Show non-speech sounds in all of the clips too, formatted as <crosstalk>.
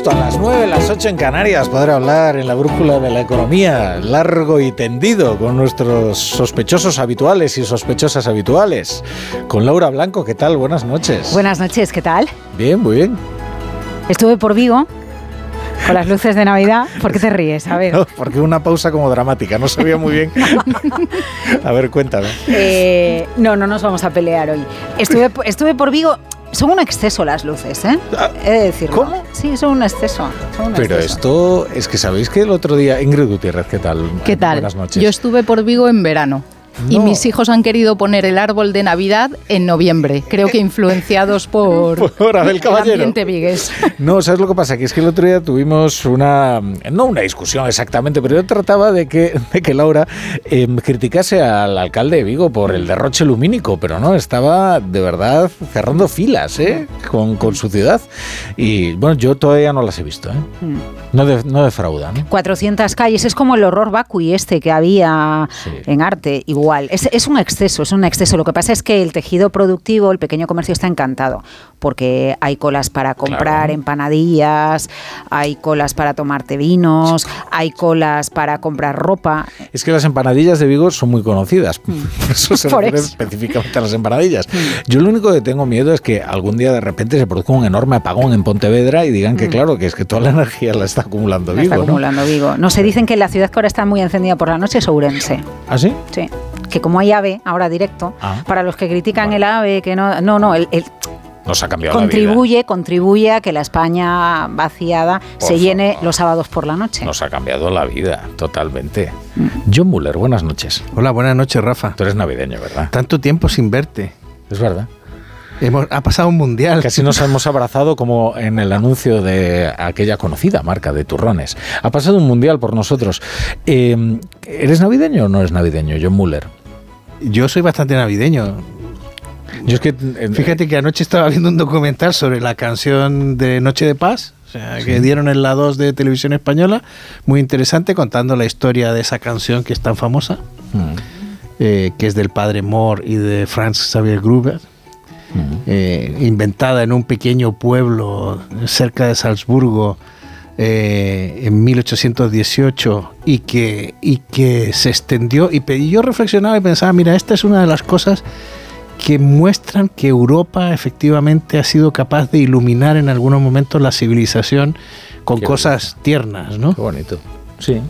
justo a las 9, las 8 en Canarias, poder hablar en la brújula de la economía, largo y tendido, con nuestros sospechosos habituales y sospechosas habituales. Con Laura Blanco, ¿qué tal? Buenas noches. Buenas noches, ¿qué tal? Bien, muy bien. Estuve por Vigo con las luces de Navidad. ¿Por qué te ríes? A ver. <laughs> No, porque una pausa como dramática, no sabía muy bien. <laughs> a ver, cuéntame. Eh, no, no nos vamos a pelear hoy. Estuve, estuve por Vigo. Son un exceso las luces, ¿eh? Ah, He de decirlo. ¿cómo? Sí, son un exceso. son un Pero exceso. esto es que sabéis que el otro día, Ingrid Gutiérrez, ¿qué tal? ¿Qué tal? Buenas noches. Yo estuve por Vigo en verano. Y No. mis hijos han querido poner el árbol de Navidad en noviembre. Creo que influenciados por, <laughs> Por Abel el Caballero. ambiente vigués. <laughs> No, ¿sabes lo que pasa? Que es que el otro día tuvimos una, no una discusión exactamente, pero yo trataba de que, de que Laura eh, criticase al alcalde de Vigo por el derroche lumínico, pero no, estaba de verdad cerrando filas ¿eh? con, con su ciudad. Y bueno, yo todavía no las he visto. ¿eh? Mm. No, de- no defraudan. ¿eh? 400 calles, es como el horror vacui este que había Sí. en arte, igual. Es, es un exceso, es un exceso. Lo que pasa es que el tejido productivo, el pequeño comercio está encantado, porque hay colas para comprar Claro. empanadillas, hay colas para tomarte vinos, hay colas para comprar ropa. Es que las empanadillas de Vigo son muy conocidas. <laughs> Eso se <laughs> Mm. Por refiere eso. Mm. específicamente a las empanadillas. Yo lo único que tengo miedo es que algún día de repente se produzca un enorme apagón en Pontevedra y digan que claro, que es que toda la <laughs> energía la está acumulando Mm. La Vigo. está ¿no? acumulando Vigo. No se dicen que la ciudad que ahora está muy encendida por la noche es Ourense. ¿Ah, sí? Sí. Que como hay AVE ahora directo, Ah. para los que critican el AVE, que no, no, no, el, el- Nos ha cambiado la vida. contribuye, contribuye a que la España vaciada Por se llene los sábados por la noche. Nos ha cambiado la vida, totalmente. Mm. John Muller, buenas noches. Hola, buenas noches, Rafa. Tú eres navideño, ¿verdad? Tanto tiempo sin verte. Es verdad. Hemos, ha pasado un mundial. Casi nos <laughs> hemos abrazado como en el anuncio de aquella conocida marca de turrones. Ha pasado un mundial por nosotros. Eh, ¿Eres navideño o no eres navideño, John Muller? Yo soy bastante navideño. Yo es que Fíjate que anoche estaba viendo un documental sobre la canción de Noche de Paz, o sea, que dieron en la 2 de Televisión Española, muy interesante, contando la historia de esa canción que es tan famosa, Mm, eh, que es del padre Moore y de Franz Xavier Gruber, mm. eh, inventada en un pequeño pueblo cerca de Salzburgo eh, en 1818 y que, y que se extendió. Y, y yo reflexionaba y pensaba, mira, esta es una de las cosas que muestran que Europa efectivamente ha sido capaz de iluminar en algunos momentos la civilización con Qué cosas tiernas, ¿no? Qué bonito. Sí.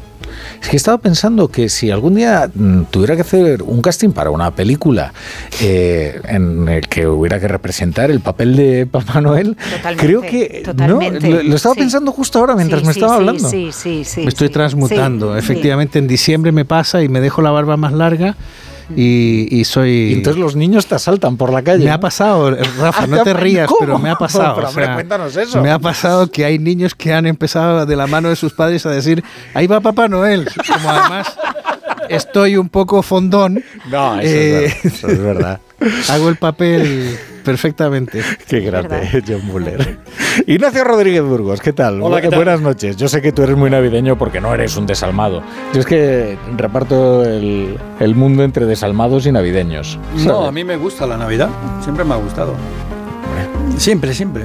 Es que estaba pensando que si algún día mm, tuviera que hacer un casting para una película eh, en el que hubiera que representar el papel de Papá Noel, Totalmente, creo que ¿no? lo, lo estaba sí. pensando justo ahora mientras Sí, me sí, estaba sí, hablando. Sí, sí, sí. me estoy sí, transmutando. sí, efectivamente, en diciembre me pasa y me dejo la barba más larga y, y soy... Y entonces los niños te asaltan por la calle. Me ha ¿no? pasado, <laughs> Rafa, Ah, no te rías, ¿cómo? pero me ha pasado. Pero, o hombre, sea, cuéntanos eso. Me ha pasado que hay niños que han empezado de la mano de sus padres a decir, ahí va Papá Noel. Como además estoy un poco fondón, No, eso, Eh, es verdad, eso es verdad. <laughs> hago el papel perfectamente. Qué grande, verdad. John Muller. Ignacio Rodríguez Burgos, ¿qué tal? Hola, ¿qué tal? Buenas noches. Yo sé que tú eres muy navideño porque no eres un desalmado. Yo es que reparto el, el mundo entre desalmados y navideños. No, a mí me gusta la Navidad. Siempre me ha gustado. Siempre, siempre.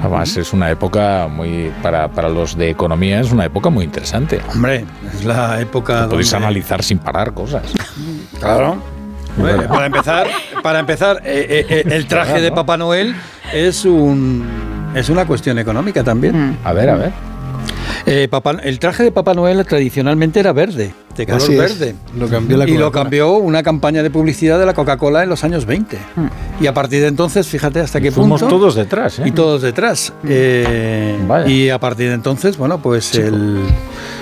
Además, es una época muy. Para, para los de economía, es una época muy interesante. Hombre, es la época Podéis analizar sin parar cosas. Claro. Verdad. para empezar, para empezar eh, eh, eh, el traje de Papá Noel es un es una cuestión económica también. Mm. A ver, a ver. Eh, Papá- el traje de Papá Noel tradicionalmente era verde, de color Así es. verde. Lo cambió la y lo cambió una campaña de publicidad de la Coca-Cola en los años 20. Mm. Y a partir de entonces, fíjate hasta qué Fuimos punto. todos detrás, ¿eh? Y todos detrás. Eh, Vaya. y a partir de entonces, bueno, pues el,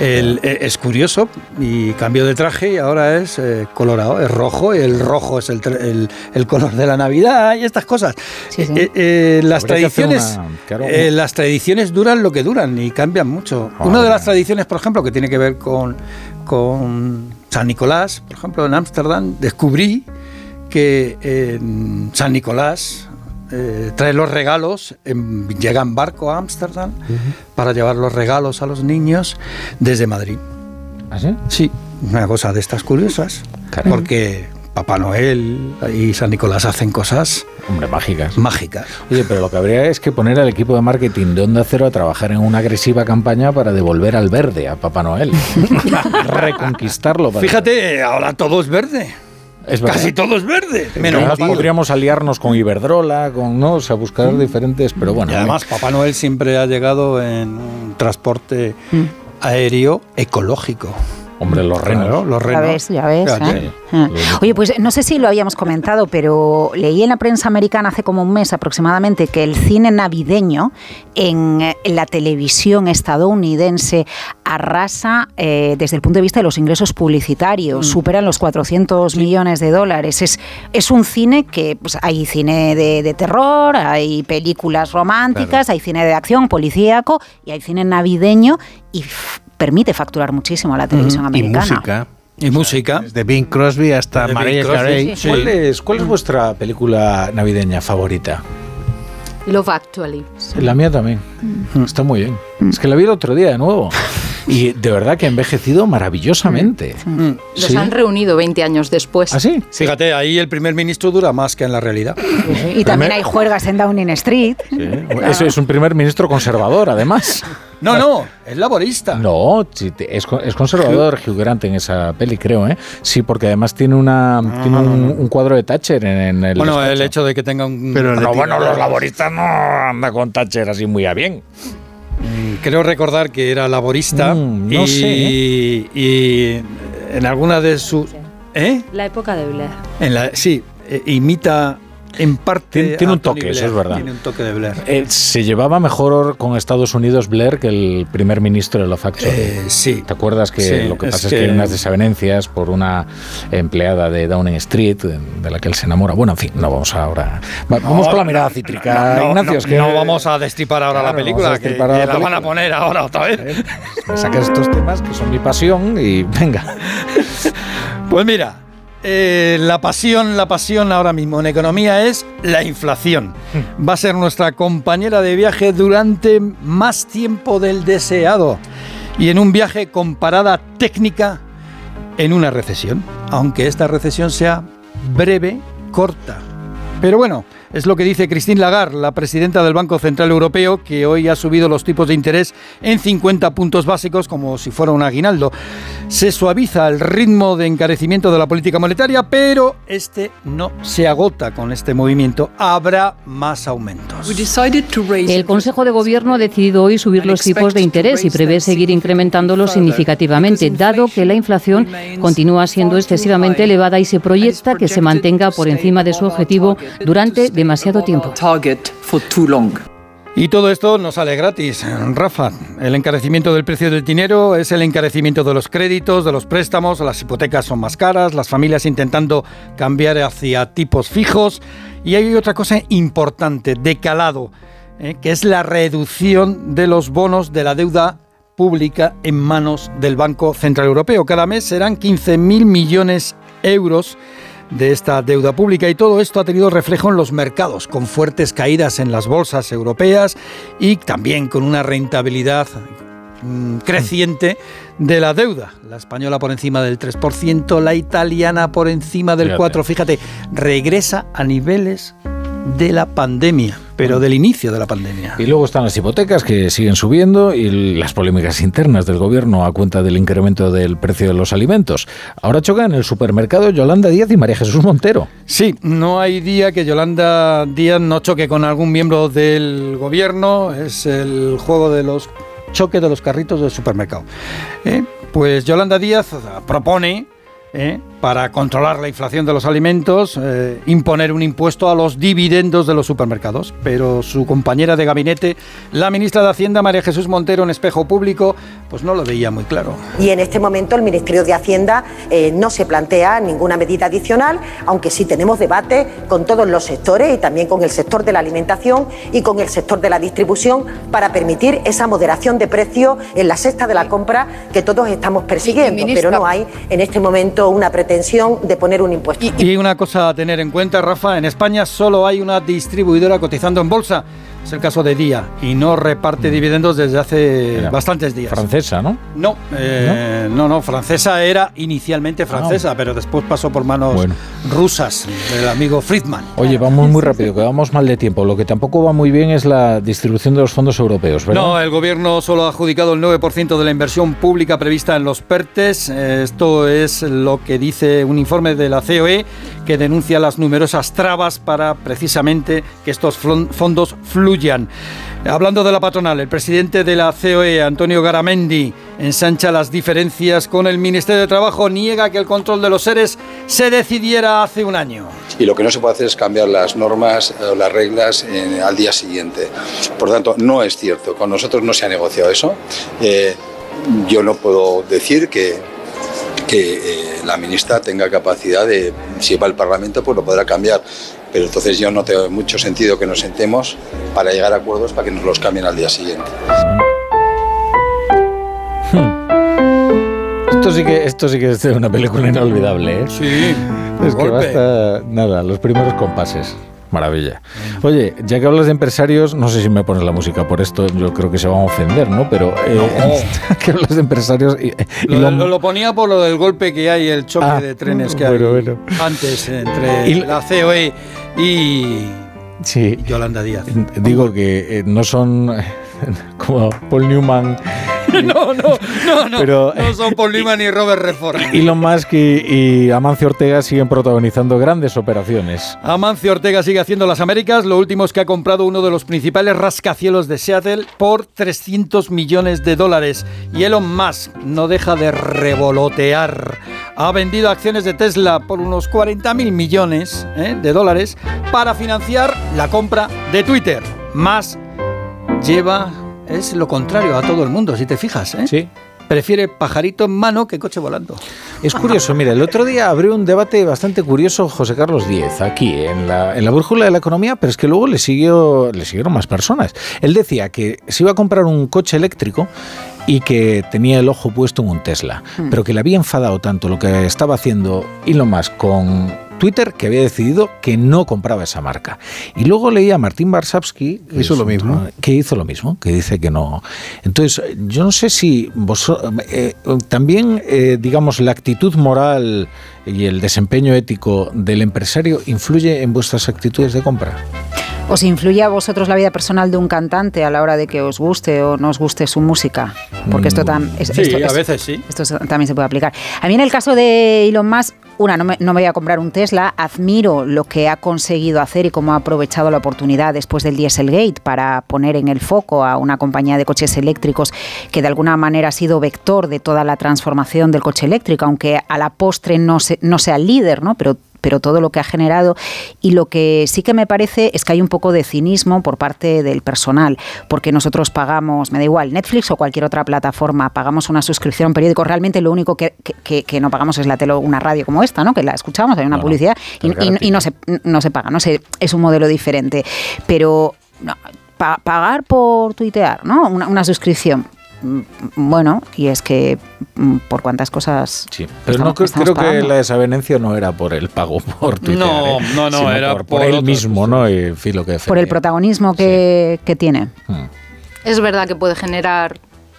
el- eh, es curioso y cambió de traje y ahora es eh, colorado, es rojo. y El rojo es el, el- el color de la Navidad y estas cosas. Sí, sí. Eh, eh, las Habría tradiciones, una- claro, eh, una- las tradiciones duran lo que duran y cambian mucho. Una de las tradiciones, por ejemplo, que tiene que ver con, con San Nicolás, por ejemplo, en Ámsterdam, descubrí que en San Nicolás eh, trae los regalos, en- llega en barco a Ámsterdam para llevar los regalos a los niños desde Madrid. ¿Ah, sí? Sí, una cosa de estas curiosas, Caray. porque Papá Noel y San Nicolás hacen cosas Hombre, mágicas. mágicas. Oye, pero lo que habría es que poner al equipo de marketing de Onda Cero a trabajar en una agresiva campaña para devolver al verde a Papá Noel. <laughs> Reconquistarlo. para- Fíjate, ahora todo es verde. es. Casi todo es verde. Menos podríamos aliarnos con Iberdrola, con no, o sea, buscar diferentes, pero bueno. Y además, Papá Noel siempre ha llegado en un transporte aéreo ecológico. Hombre, los renos. Claro, los Ya renos. ves, ya ves. ¿eh? Ah. Oye, pues no sé si lo habíamos comentado, pero leí en la prensa americana hace como un mes aproximadamente que el cine navideño en, la televisión estadounidense arrasa eh, desde el punto de vista de los ingresos publicitarios, superan los 400 millones de dólares. Es, es un cine que pues, hay cine de, de terror, hay películas románticas, hay cine de acción, policíaco y hay cine navideño y permite facturar muchísimo a la televisión Y americana. música. Y música. Desde Bing Crosby hasta Mariah Carey. sí. ¿Cuál, es, ¿Cuál es vuestra película navideña favorita? Love Actually. La mía también. Está muy bien. Es que la vi el otro día de nuevo. <laughs> Y de verdad que ha envejecido maravillosamente. Mm. Los ¿Sí? han reunido 20 años después. ¿Ah, sí? Fíjate, ahí el primer ministro dura más que en la realidad. Y también hay juergas en Downing Street. Sí. Eso es un primer ministro conservador, además. <laughs> No, no, es laborista. No, es, es conservador Hugh Grant en esa peli, creo, ¿eh? Sí, porque además tiene una tiene un, un cuadro de Thatcher en, en el Bueno, el hecho de que tenga un... Pero tira- bueno, los laboristas no andan con Thatcher así muy a bien. Creo recordar que era laborista Mm, no y, sé, y en alguna de sus... ¿Eh? La época de Blair. En la, sí, eh, imita en parte... Tiene- un toque, eso Blair, es verdad. Tiene un toque de Blair. Eh, se llevaba mejor con Estados Unidos Blair que el primer ministro de Love Actually. Eh, sí. ¿Te acuerdas que Sí, lo que es pasa es que, que- hay unas desavenencias por una empleada de Downing Street de la que él se enamora? Bueno, en fin, no vamos ahora. Va- vamos No, con la mirada cítrica, no, no, Ignacio. no, es que no vamos a destripar ahora Claro, la vamos película, que, que la, la van a película. poner ahora otra vez. Eh, Me sacas estos temas que son mi pasión y venga. Pues mira, eh, la pasión, la pasión ahora mismo en economía es la inflación. Va a ser nuestra compañera de viaje durante más tiempo del deseado y en un viaje con parada técnica en una recesión, aunque esta recesión sea breve, corta. Pero bueno, es lo que dice Christine Lagarde, la presidenta del Banco Central Europeo, que hoy ha subido los tipos de interés en 50 puntos básicos como si fuera un aguinaldo. Se suaviza el ritmo de encarecimiento de la política monetaria, pero este no se agota con este movimiento. Habrá más aumentos. El Consejo de Gobierno ha decidido hoy subir los tipos de interés y prevé seguir incrementándolos significativamente, dado que la inflación continúa siendo excesivamente elevada y se proyecta que se mantenga por encima de su objetivo durante demasiado tiempo. Y todo esto no sale gratis, Rafa. El encarecimiento del precio del dinero es el encarecimiento de los créditos, de los préstamos, las hipotecas son más caras, las familias intentando cambiar hacia tipos fijos. Y hay otra cosa importante, de calado, ¿eh? que es la reducción de los bonos de la deuda pública en manos del Banco Central Europeo. Cada mes serán 15.000 millones de euros de esta deuda pública y todo esto ha tenido reflejo en los mercados, con fuertes caídas en las bolsas europeas y también con una rentabilidad mm, creciente de la deuda. La española por encima del 3%, la italiana por encima del Fíjate. 4%. Fíjate, regresa a niveles de la pandemia, pero del inicio de la pandemia. Y luego están las hipotecas que siguen subiendo y las polémicas internas del gobierno a cuenta del incremento del precio de los alimentos. Ahora chocan en el supermercado Yolanda Díaz y María Jesús Montero. Sí, no hay día que Yolanda Díaz no choque con algún miembro del gobierno. Es el juego de los choques de los carritos del supermercado. ¿Eh? Pues Yolanda Díaz propone, ¿eh? Para controlar la inflación de los alimentos, eh, imponer un impuesto a los dividendos de los supermercados. Pero su compañera de gabinete, la ministra de Hacienda, María Jesús Montero, en espejo público, pues no lo veía muy claro. Y en este momento el Ministerio de Hacienda eh, no se plantea ninguna medida adicional, aunque sí tenemos debate con todos los sectores y también con el sector de la alimentación y con el sector de la distribución para permitir esa moderación de precios en la cesta de la compra que todos estamos persiguiendo. ministra- Pero no hay en este momento una pretensión de poner un impuesto. Y una cosa a tener en cuenta, Rafa, en España solo hay una distribuidora cotizando en bolsa. es el caso de Día, y no reparte dividendos desde hace Era bastantes días. Francesa, ¿no? No, eh, no, no, francesa era inicialmente francesa, pero después pasó por manos Bueno. rusas del amigo Friedman. Oye, vamos muy rápido, que vamos mal de tiempo. Lo que tampoco va muy bien es la distribución de los fondos europeos, ¿verdad? No, el gobierno solo ha adjudicado el 9% de la inversión pública prevista en los PERTES. Eh, Esto es lo que dice un informe de la COE que denuncia las numerosas trabas para precisamente que estos fondos fluyan. Hablando de la patronal, el presidente de la COE, Antonio Garamendi, ensancha las diferencias con el Ministerio de Trabajo, niega que el control de los seres se decidiera hace un año. y lo que no se puede hacer es cambiar las normas o las reglas eh, al día siguiente. Por tanto, no es cierto, con nosotros no se ha negociado eso. Eh, yo no puedo decir que, que eh, la ministra tenga capacidad de, si va al Parlamento, pues lo podrá cambiar. Pero entonces yo no tengo mucho sentido que nos sentemos para llegar a acuerdos para que nos los cambien al día siguiente. Esto sí que, esto sí que es una película inolvidable, ¿eh? Sí, Es que basta, nada, los primeros compases. Maravilla. Oye, ya que hablas de empresarios, no sé si me pones la música por esto, yo creo que se van a ofender, ¿no? Pero eh, <laughs> que hablas de empresarios y, y Lo, lo- ponía por lo del golpe que hay, el choque Ah, de trenes que bueno, hay bueno. antes entre Y- la COE y, sí, y Yolanda Díaz. digo que eh, no son <laughs> como Paul Newman, <laughs> No, no, no, no. Pero- no son Paul Newman ni Robert Redford. Elon Musk y, y Amancio Ortega siguen protagonizando grandes operaciones. Amancio Ortega sigue haciendo las Américas. Lo último es que ha comprado uno de los principales rascacielos de Seattle por 300 millones de dólares. Y Elon Musk no deja de revolotear. Ha vendido acciones de Tesla por unos 40 mil millones ¿eh? de dólares para financiar la compra de Twitter. Más lleva, es lo contrario a todo el mundo, si te fijas. ¿eh? Sí. Prefiere pajarito en mano que coche volando. Es curioso, mira, el otro día abrió un debate bastante curioso José Carlos Díez aquí en la, en la brújula de la economía, pero es que luego le, siguió, le siguieron más personas. Él decía que se iba a comprar un coche eléctrico y que tenía el ojo puesto en un Tesla, pero que le había enfadado tanto lo que estaba haciendo Elon Musk con Twitter que había decidido que no compraba esa marca. Y luego leía a Martín Barsavsky, que Hizo es lo mismo. que hizo lo mismo, que dice que no. Entonces, yo no sé si vos, eh, también, eh, digamos, la actitud moral y el desempeño ético del empresario influye en vuestras actitudes de compra. ¿Os influye a vosotros la vida personal de un cantante a la hora de que os guste o no os guste su música? Porque esto, tam- es- Sí, esto a es- veces sí. esto también se puede aplicar. A mí en el caso de Elon Musk, una, no me, no me voy a comprar un Tesla, admiro lo que ha conseguido hacer y cómo ha aprovechado la oportunidad después del Dieselgate para poner en el foco a una compañía de coches eléctricos que de alguna manera ha sido vector de toda la transformación del coche eléctrico, aunque a la postre no, se- no sea el líder, ¿no? Pero pero todo lo que ha generado y lo que sí que me parece es que hay un poco de cinismo por parte del personal, porque nosotros pagamos, me da igual, Netflix o cualquier otra plataforma, pagamos una suscripción a un periódico, realmente lo único que, que- no pagamos es la tele, una radio como esta, ¿no? que la escuchamos, hay una No, publicidad y, y- y no, se, no se paga, no sé, es un modelo diferente, pero no, pa- pagar por tuitear, ¿no? una, una suscripción. Mm, Bueno, y es que mm, por cuántas cosas. Sí, pero estamos- no creo, creo que la desavenencia no era por el pago <laughs> por Twitter. No, ¿eh? no, no, Sino era por, por él mismo, ¿no? Y que por el protagonismo que, que tiene. Mm. Es verdad que puede generar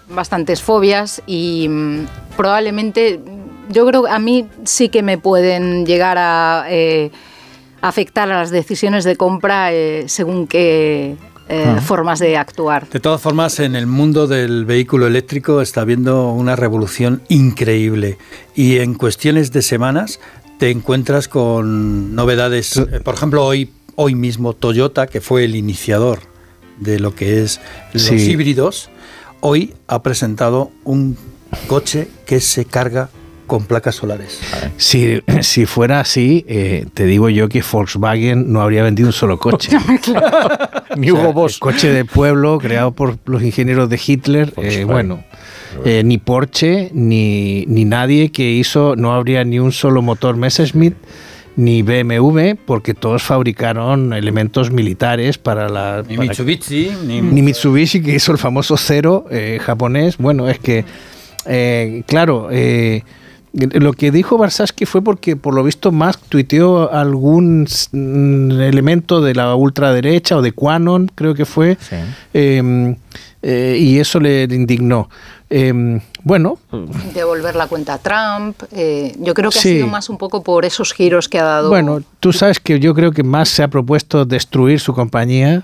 bastantes fobias y mm, probablemente yo creo que a mí sí que me pueden llegar a eh, afectar a las decisiones de compra eh, según qué eh, Ah. formas de actuar. De todas formas, en el mundo del vehículo eléctrico está habiendo una revolución increíble y en cuestiones de semanas te encuentras con novedades. Eh, Por ejemplo, hoy, hoy mismo Toyota, que fue el iniciador de lo que es los Sí. híbridos, hoy ha presentado un coche que se carga con placas solares. Si, <clears throat> si fuera así, eh, te digo yo que Volkswagen no habría vendido un solo coche. <laughs> Ni Hugo Boss. coche de pueblo creado por los ingenieros de Hitler, eh, bueno, eh, ni Porsche ni, ni nadie que hizo, no habría ni un solo motor Messerschmitt ni BMW, porque todos fabricaron elementos militares para la... Ni para- Mitsubishi, ni... ni Mitsubishi, que hizo el famoso cero eh, japonés. Bueno, es que, eh, claro, eh, lo que dijo Barsaski fue porque por lo visto Musk tuiteó algún mm, elemento de la ultraderecha o de Quanon, creo que fue, em, eh, y eso le indignó. Em, bueno. Devolver la cuenta a Trump. Eh, yo creo que ha sido más un poco por esos giros que ha dado. Bueno, tú sabes que yo creo que más se ha propuesto destruir su compañía.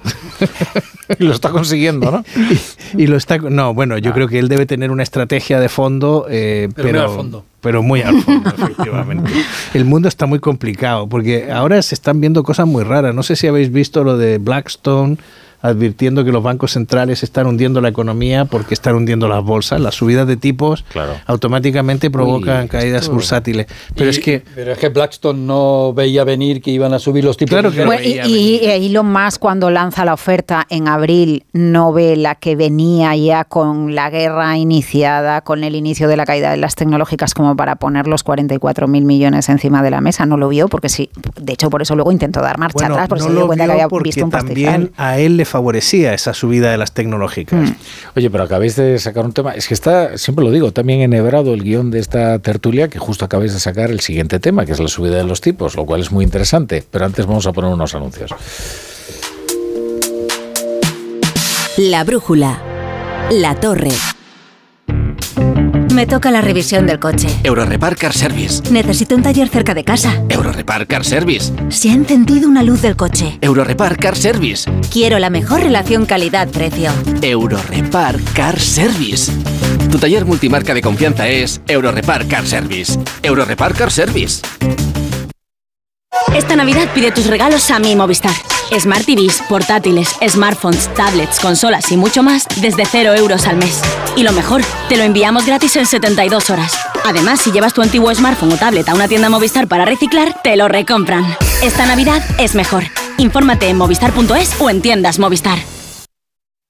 <laughs> y lo está consiguiendo, ¿no? <laughs> y, lo está. No, bueno, yo ah. creo que él debe tener una estrategia de fondo, eh, pero, pero, muy al fondo. pero muy al fondo, efectivamente. <laughs> El mundo está muy complicado porque ahora se están viendo cosas muy raras. No sé si habéis visto lo de Blackstone advirtiendo que los bancos centrales están hundiendo la economía porque están hundiendo las bolsas. Las subidas de tipos automáticamente provocan caídas bursátiles. Pero es que pero es que Blackstone no veía venir que iban a subir los tipos. Claro que y, y, Elon Musk cuando lanza la oferta en abril no ve la que venía ya con la guerra iniciada, con el inicio de la caída de las tecnológicas como para poner los 44 mil millones encima de la mesa. No lo vio porque sí. De hecho por eso luego intentó dar marcha atrás porque se dio cuenta que había visto un También a él le favorecía esa subida de las tecnológicas. Mm. Oye, pero acabáis de sacar un tema, es que está, siempre lo digo, también enhebrado el guion de esta tertulia, que justo acabáis de sacar el siguiente tema, que es la subida de los tipos, lo cual es muy interesante. Pero antes vamos a poner unos anuncios. La brújula. La torre. Me toca la revisión del coche. Eurorepar Car Service. Necesito un taller cerca de casa. Eurorepar Car Service. Se ha encendido una luz del coche. Eurorepar Car Service. Quiero la mejor relación calidad-precio. Eurorepar Car Service. Tu taller multimarca de confianza es Eurorepar Car Service. Eurorepar Car Service. Esta Navidad pide tus regalos a mi Movistar. Smart TVs, portátiles, smartphones, tablets, consolas y mucho más desde 0 euros al mes. Y lo mejor, te lo enviamos gratis en 72 horas. Además, si llevas tu antiguo smartphone o tablet a una tienda Movistar para reciclar, te lo recompran. Esta Navidad es mejor. Infórmate en movistar.es o en tiendas Movistar.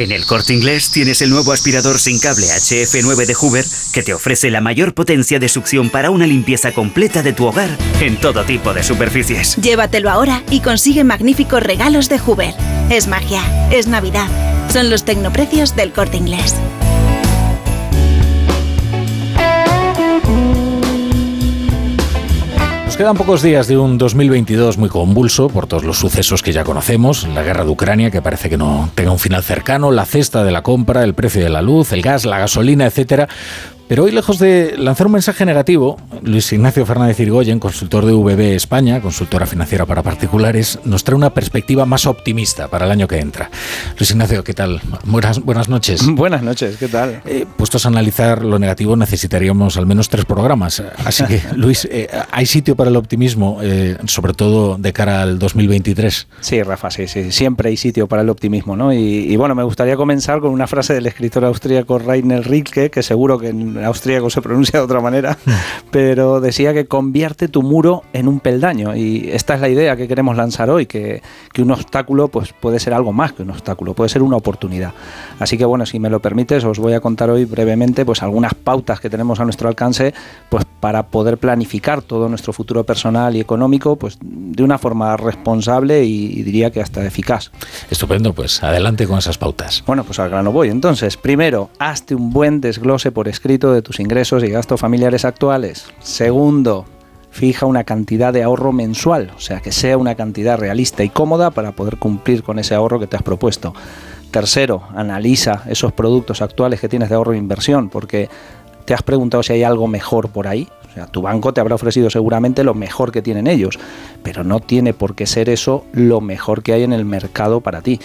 En el corte inglés tienes el nuevo aspirador sin cable HF9 de Hoover que te ofrece la mayor potencia de succión para una limpieza completa de tu hogar en todo tipo de superficies. Llévatelo ahora y consigue magníficos regalos de Hoover. Es magia, es Navidad. Son los tecnoprecios del corte inglés. Quedan pocos días de un 2022 muy convulso por todos los sucesos que ya conocemos, la guerra de Ucrania que parece que no tenga un final cercano, la cesta de la compra, el precio de la luz, el gas, la gasolina, etcétera, pero hoy, lejos de lanzar un mensaje negativo, Luis Ignacio Fernández Irigoyen, consultor de VB España, consultora financiera para particulares, nos trae una perspectiva más optimista para el año que entra. Luis Ignacio, ¿qué tal? Buenas, buenas noches. <laughs> Buenas noches, ¿qué tal? Eh, puestos a analizar lo negativo, necesitaríamos al menos tres programas. Así que, <laughs> Luis, eh, ¿hay sitio para el optimismo, eh, sobre todo de cara al 2023? Sí, Rafa, sí, sí. Siempre hay sitio para el optimismo, ¿no? Y, bueno, me gustaría comenzar con una frase del escritor austríaco Rainer Rilke, que seguro que en austríaco se pronuncia de otra manera, <laughs> pero decía que convierte tu muro en un peldaño y esta es la idea que queremos lanzar hoy, que, que un obstáculo pues, puede ser algo más que un obstáculo, puede ser una oportunidad. Así que bueno, si me lo permites, os voy a contar hoy brevemente pues algunas pautas que tenemos a nuestro alcance pues para poder planificar todo nuestro futuro personal y económico pues de una forma responsable y, diría que hasta eficaz. Estupendo, pues adelante con esas pautas. Bueno, pues al grano voy. Entonces, primero, hazte un buen desglose por escrito de tus ingresos y gastos familiares actuales. Segundo, fija una cantidad de ahorro mensual, o sea, que sea una cantidad realista y cómoda para poder cumplir con ese ahorro que te has propuesto. Tercero, analiza esos productos actuales que tienes de ahorro e inversión, porque te has preguntado si hay algo mejor por ahí. O sea, tu banco te habrá ofrecido seguramente lo mejor que tienen ellos, pero no tiene por qué ser eso lo mejor que hay en el mercado para ti.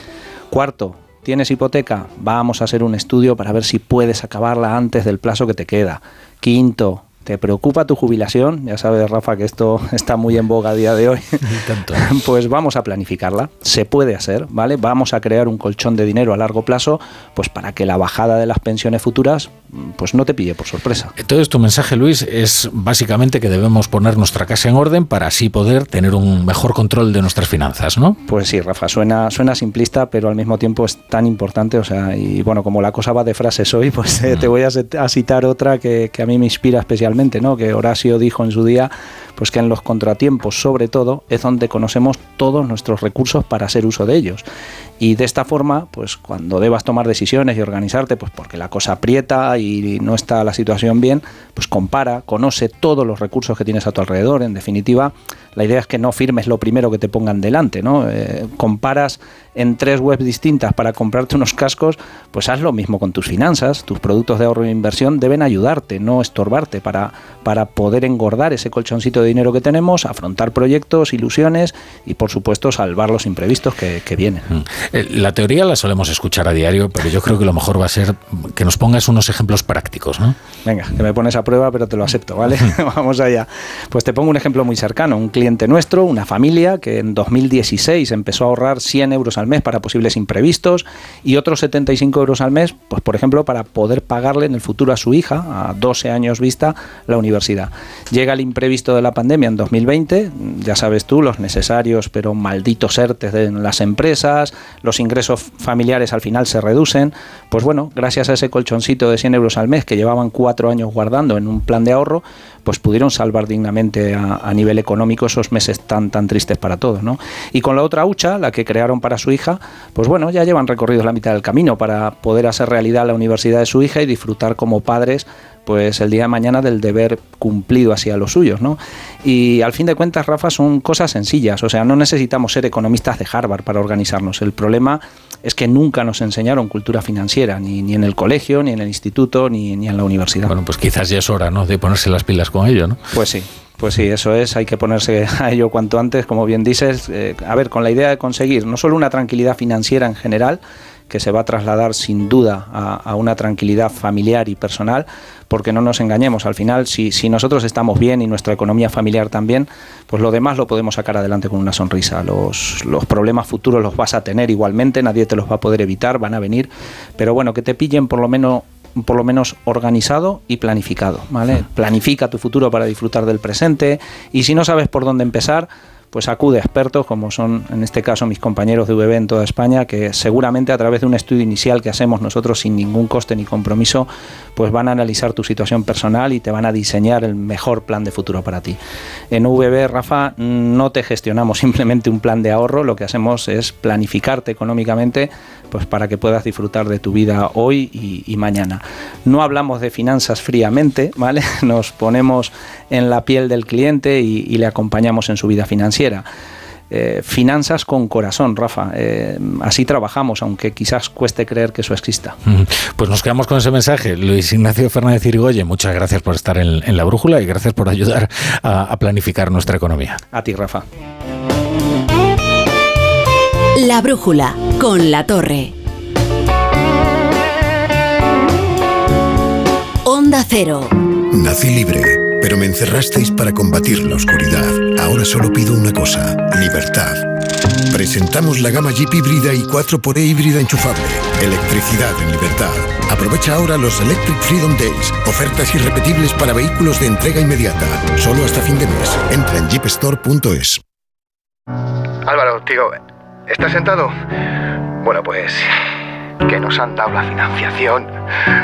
Cuarto, ¿Tienes hipoteca? Vamos a hacer un estudio para ver si puedes acabarla antes del plazo que te queda. Quinto, ¿Te preocupa tu jubilación? Ya sabes, Rafa, que esto <laughs> está muy en boga a día de hoy. <laughs> <laughs> pues vamos a planificarla. Se puede hacer, ¿vale? Vamos a crear un colchón de dinero a largo plazo, pues para que la bajada de las pensiones futuras pues no te pille por sorpresa. Entonces tu mensaje, Luis, es básicamente que debemos poner nuestra casa en orden para así poder tener un mejor control de nuestras finanzas, ¿no? Pues sí, Rafa, suena, suena simplista, pero al mismo tiempo es tan importante, o sea, y bueno, como la cosa va de frases hoy, pues eh, te voy a, citar otra que, que a mí me inspira especialmente, ¿no? Que Horacio dijo en su día, pues que en los contratiempos, sobre todo, es donde conocemos todos nuestros recursos para hacer uso de ellos. Y de esta forma, pues cuando debas tomar decisiones y organizarte, pues porque la cosa aprieta y no está la situación bien, pues compara, conoce todos los recursos que tienes a tu alrededor. En definitiva, la idea es que no firmes lo primero que te pongan delante, ¿no? Eh, comparas en tres webs distintas para comprarte unos cascos, pues haz lo mismo con tus finanzas. Tus productos de ahorro e inversión deben ayudarte, no estorbarte, para, para poder engordar ese colchoncito de dinero que tenemos, afrontar proyectos, ilusiones y, por supuesto, salvar los imprevistos que, que vienen. Mm. Eh, la teoría la solemos escuchar a diario, pero yo creo que lo mejor va a ser que nos pongas unos ejemplos prácticos, ¿no? Venga, que me pones a prueba, pero te lo acepto, ¿vale? <laughs> <laughs> Vamos allá. Pues te pongo un ejemplo muy cercano. Un cliente nuestro, una familia que en 2016 empezó a ahorrar 100 euros al mes para posibles imprevistos y otros 75 euros al mes, pues por ejemplo, para poder pagarle en el futuro a su hija, a 12 años vista, la universidad. Llega el imprevisto de la pandemia en 2020, ya sabes tú, los necesarios pero malditos ERTES de las empresas, los ingresos familiares al final se reducen, pues bueno, gracias a ese colchoncito de 100 euros al mes que llevaban cuatro años guardando en un plan de ahorro, pues pudieron salvar dignamente a, nivel económico esos meses tan, tan tristes para todos. ¿no? Y con la otra hucha, la que crearon para su hija, pues bueno, ya llevan recorrido la mitad del camino para poder hacer realidad la universidad de su hija y disfrutar como padres pues el día de mañana del deber cumplido hacia los suyos, ¿no? Y al fin de cuentas, Rafa, son cosas sencillas, o sea, no necesitamos ser economistas de Harvard para organizarnos. El problema es que nunca nos enseñaron cultura financiera, ni, ni en el colegio, ni en el instituto, ni, ni en la universidad. Bueno, pues quizás ya es hora, ¿no?, de ponerse las pilas con ello, ¿no? Pues sí. Pues sí, eso es, hay que ponerse a ello cuanto antes, como bien dices, eh, a ver, con la idea de conseguir no solo una tranquilidad financiera en general, que se va a trasladar sin duda a, una tranquilidad familiar y personal, porque no nos engañemos, al final si, si, nosotros estamos bien y nuestra economía familiar también, pues lo demás lo podemos sacar adelante con una sonrisa. Los, los problemas futuros los vas a tener igualmente, nadie te los va a poder evitar, van a venir, pero bueno, que te pillen por lo menos por lo menos organizado y planificado, ¿vale? Planifica tu futuro para disfrutar del presente y si no sabes por dónde empezar, pues acude a expertos como son en este caso mis compañeros de VB en toda España, que seguramente a través de un estudio inicial que hacemos nosotros sin ningún coste ni compromiso, pues van a analizar tu situación personal y te van a diseñar el mejor plan de futuro para ti. En VB, Rafa, no te gestionamos <laughs> simplemente un plan de ahorro, lo que hacemos es planificarte económicamente pues para que puedas disfrutar de tu vida hoy y, mañana. No hablamos de finanzas fríamente, ¿vale? <laughs> Nos ponemos en la piel del cliente y le acompañamos en su vida financiera eh, finanzas con corazón, Rafa. Eh, así trabajamos, aunque quizás cueste creer que eso exista. Pues nos quedamos con ese mensaje. Luis Ignacio Fernández Irigoye, muchas gracias por estar en, la brújula y gracias por ayudar a planificar nuestra economía. A ti, Rafa. La brújula con la torre. Onda Cero. Nací libre pero me encerrasteis para combatir la oscuridad. Ahora solo pido una cosa, libertad. Presentamos la gama Jeep híbrida y 4xE híbrida enchufable. Electricidad en libertad. Aprovecha ahora los Electric Freedom Days. Ofertas irrepetibles para vehículos de entrega inmediata. Solo hasta fin de mes. Entra en jeepstore.es. Álvaro, tío, ¿estás sentado? Bueno, pues que nos han dado la financiación.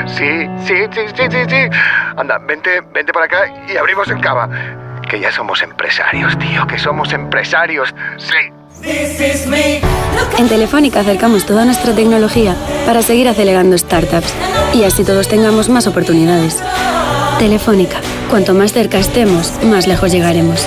Sí, sí, sí, sí, sí, sí. Anda, vente, vente para acá y abrimos el cava. Que ya somos empresarios, tío, que somos empresarios. Sí. En Telefónica acercamos toda nuestra tecnología para seguir acelerando startups y así todos tengamos más oportunidades. Telefónica, cuanto más cerca estemos, más lejos llegaremos.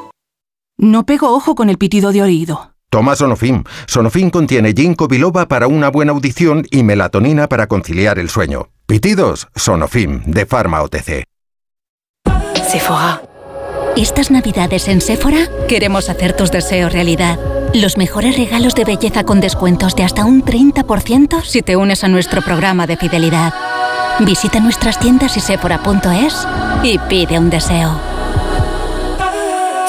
No pego ojo con el pitido de oído. Toma Sonofim. Sonofim contiene ginkgo biloba para una buena audición y melatonina para conciliar el sueño. Pitidos, Sonofim, de Pharma OTC. Sephora. Estas navidades en Sephora queremos hacer tus deseos realidad. Los mejores regalos de belleza con descuentos de hasta un 30% si te unes a nuestro programa de fidelidad. Visita nuestras tiendas y sephora.es y pide un deseo.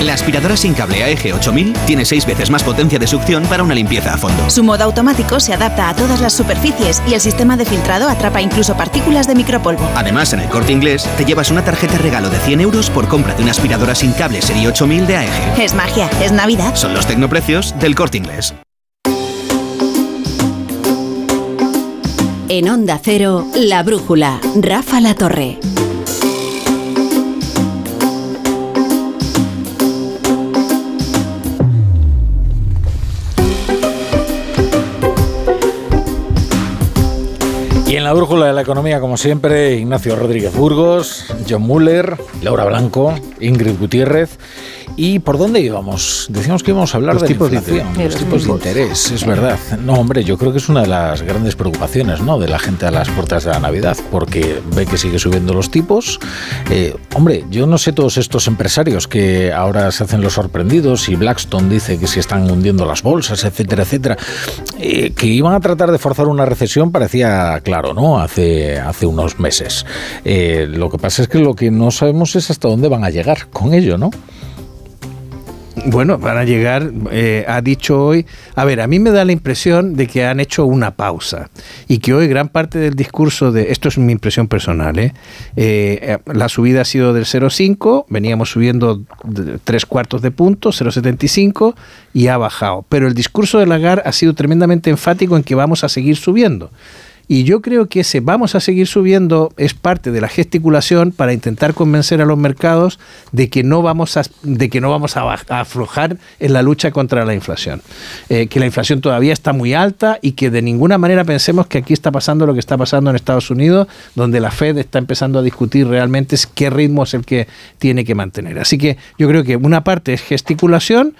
La aspiradora sin cable AEG 8000 tiene 6 veces más potencia de succión para una limpieza a fondo. Su modo automático se adapta a todas las superficies y el sistema de filtrado atrapa incluso partículas de micropolvo. Además, en el corte inglés te llevas una tarjeta regalo de 100 euros por compra de una aspiradora sin cable serie 8000 de AEG. Es magia, es Navidad. Son los tecnoprecios del corte inglés. En Onda Cero, La Brújula, Rafa La Torre. Y en la brújula de la economía, como siempre, Ignacio Rodríguez Burgos, John Muller, Laura Blanco, Ingrid Gutiérrez. ¿Y por dónde íbamos? Decíamos que íbamos a hablar Los de la tipos de inflación, interés. los tipos de interés, es verdad. No, hombre, yo creo que es una de las grandes preocupaciones ¿no? de la gente a las puertas de la Navidad, porque ve que sigue subiendo los tipos. Eh, hombre, yo no sé todos estos empresarios que ahora se hacen los sorprendidos y Blackstone dice que se están hundiendo las bolsas, etcétera, etcétera, eh, que iban a tratar de forzar una recesión parecía claro, ¿no? Hace, hace unos meses. Eh, lo que pasa es que lo que no sabemos es hasta dónde van a llegar con ello, ¿no? Bueno, van a llegar, eh, ha dicho hoy, a ver, a mí me da la impresión de que han hecho una pausa y que hoy gran parte del discurso de, esto es mi impresión personal, ¿eh? Eh, la subida ha sido del 0,5, veníamos subiendo tres cuartos de punto, 0,75 y ha bajado, pero el discurso de Lagarde ha sido tremendamente enfático en que vamos a seguir subiendo. Y yo creo que ese vamos a seguir subiendo es parte de la gesticulación para intentar convencer a los mercados de que no vamos a, de que no vamos a, aflojar en la lucha contra la inflación. Eh, que la inflación todavía está muy alta y que de ninguna manera pensemos que aquí está pasando lo que está pasando en Estados Unidos, donde la Fed está empezando a discutir realmente qué ritmo es el que tiene que mantener. Así que yo creo que una parte es gesticulación.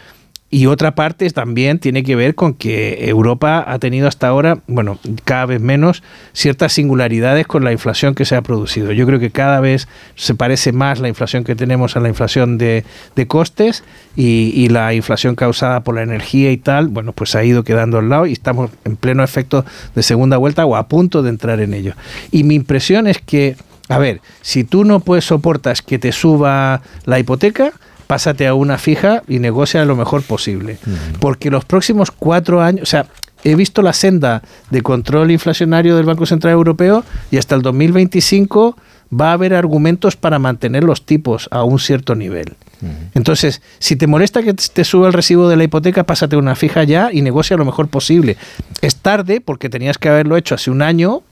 Y otra parte también tiene que ver con que Europa ha tenido hasta ahora, bueno, cada vez menos, ciertas singularidades con la inflación que se ha producido. Yo creo que cada vez se parece más la inflación que tenemos a la inflación de, de costes y, y la inflación causada por la energía y tal, bueno, pues ha ido quedando al lado y estamos en pleno efecto de segunda vuelta o a punto de entrar en ello. Y mi impresión es que, a ver, si tú no puedes soportas que te suba la hipoteca, pásate a una fija y negocia lo mejor posible. Porque los próximos cuatro años, o sea, he visto la senda de control inflacionario del Banco Central Europeo y hasta el 2025 va a haber argumentos para mantener los tipos a un cierto nivel. Entonces, si te molesta que te suba el recibo de la hipoteca, pásate a una fija ya y negocia lo mejor posible. Es tarde porque tenías que haberlo hecho hace un año.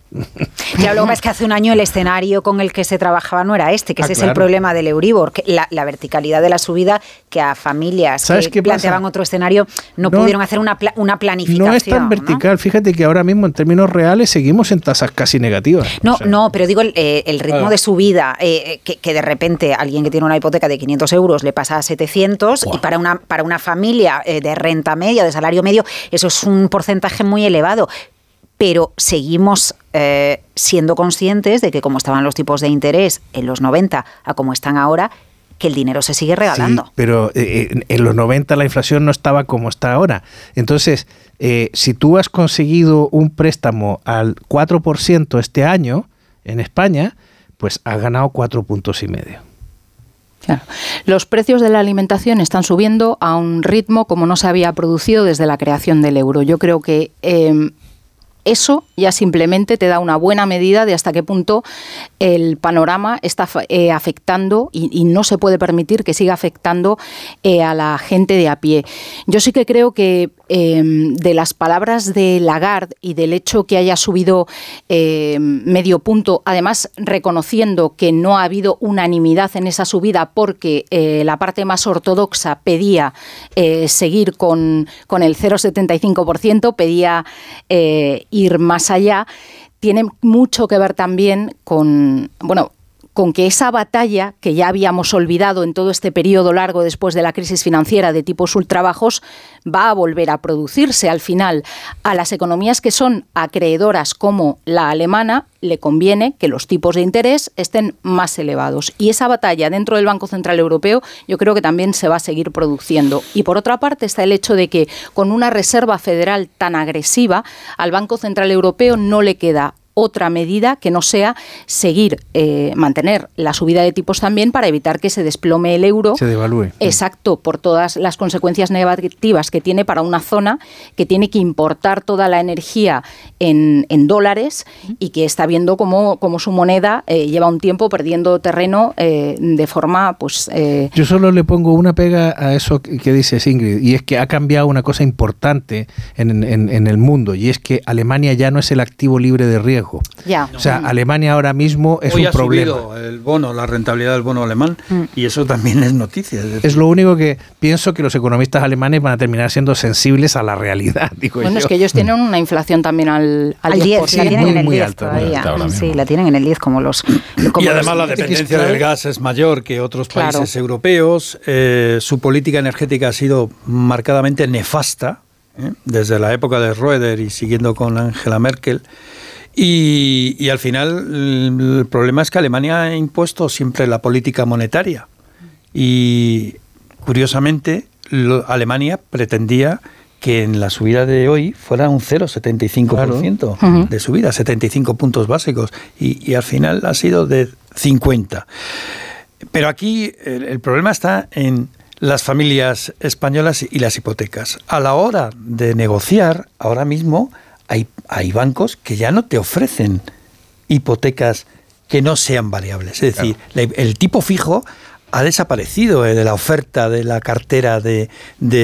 Ya lo que es que hace un año el escenario con el que se trabajaba no era este, que Ah, ese es claro. el problema del Euribor, que la, la verticalidad de la subida, que a familias ¿Sabes que planteaban otro escenario no, No- pudieron hacer una, pla- una planificación. No es tan vertical. Fíjate que ahora mismo en términos reales seguimos en tasas casi negativas. No, O sea, no, pero digo el, eh, el ritmo Claro. de subida, eh, eh, que, que de repente alguien que tiene una hipoteca de 500 euros le pasa a 700 y para una, para una familia eh, de renta media, de salario medio, eso es un porcentaje muy elevado. Pero seguimos eh, siendo conscientes de que como estaban los tipos de interés en los 90 a como están ahora, que el dinero se sigue regalando. Sí, pero eh, en, en los 90 la inflación no estaba como está ahora. Entonces, eh, si tú has conseguido un préstamo al 4% este año en España, pues has ganado cuatro puntos y medio. Claro. Los precios de la alimentación están subiendo a un ritmo como no se había producido desde la creación del euro. Yo creo que eh, Eso ya simplemente te da una buena medida de hasta qué punto el panorama está eh, afectando y, no se puede permitir que siga afectando eh, a la gente de a pie. Yo sí que creo que em, de las palabras de Lagarde y del hecho que haya subido em, medio punto, además reconociendo que no ha habido unanimidad en esa subida porque eh, la parte más ortodoxa pedía seguir con, con el 0,75%, pedía ir más allá, tiene mucho que ver también con, bueno, con que esa batalla que ya habíamos olvidado en todo este periodo largo después de la crisis financiera de tipos ultrabajos va a volver a producirse. Al final, a las economías que son acreedoras como la alemana le conviene que los tipos de interés estén más elevados. Y esa batalla dentro del Banco Central Europeo yo creo que también se va a seguir produciendo. Y por otra parte está el hecho de que con una reserva federal tan agresiva, al Banco Central Europeo no le queda otra medida que no sea seguir, eh, mantener la subida de tipos también para evitar que se desplome el euro. Se devalúe. Exacto, por todas las consecuencias negativas que tiene para una zona que tiene que importar toda la energía en, dólares y que está viendo cómo, su moneda eh, lleva un tiempo perdiendo terreno eh, de forma, pues... Yo solo le pongo una pega a eso que dice Ingrid, y es que ha cambiado una cosa importante en, en el mundo, y es que Alemania ya no es el activo libre de riesgo ya. O sea, Alemania ahora mismo es Hoy un ha problema. Subido el bono, la rentabilidad del bono alemán, mm. y eso también es noticia. Es, lo único que pienso que los economistas alemanes van a terminar siendo sensibles a la realidad. <laughs> Digo bueno, es que ellos tienen una inflación también al, al, 10, la tienen en el 10 todavía. sí, la tienen en el 10 como los. y además la dependencia del gas es mayor que otros países europeos. Eh, su política energética ha sido marcadamente nefasta. ¿eh? Desde la época de Roeder y siguiendo con Angela Merkel, y, al final el problema es que Alemania ha impuesto siempre la política monetaria. Y curiosamente, Alemania pretendía que en la subida de hoy fuera un 0,75% de subida, 75 puntos básicos, y, al final ha sido de 50. Pero aquí el, problema está en las familias españolas y las hipotecas. A la hora de negociar, ahora mismo hay, bancos que ya no te ofrecen hipotecas que no sean variables. Es decir, el tipo fijo ha desaparecido de la oferta de la cartera de,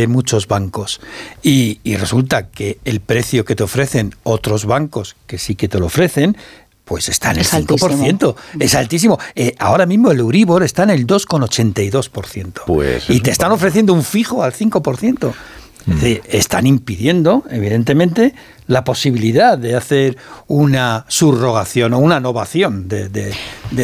muchos bancos. Y, resulta que el precio que te ofrecen otros bancos, que sí que te lo ofrecen, pues está en el 5%. Es altísimo. Eh, ahora mismo el Euribor está en el 2,82%. Pues y te están ofreciendo un fijo al 5%. Es decir, están impidiendo, evidentemente, la posibilidad de hacer una subrogación o una innovación de,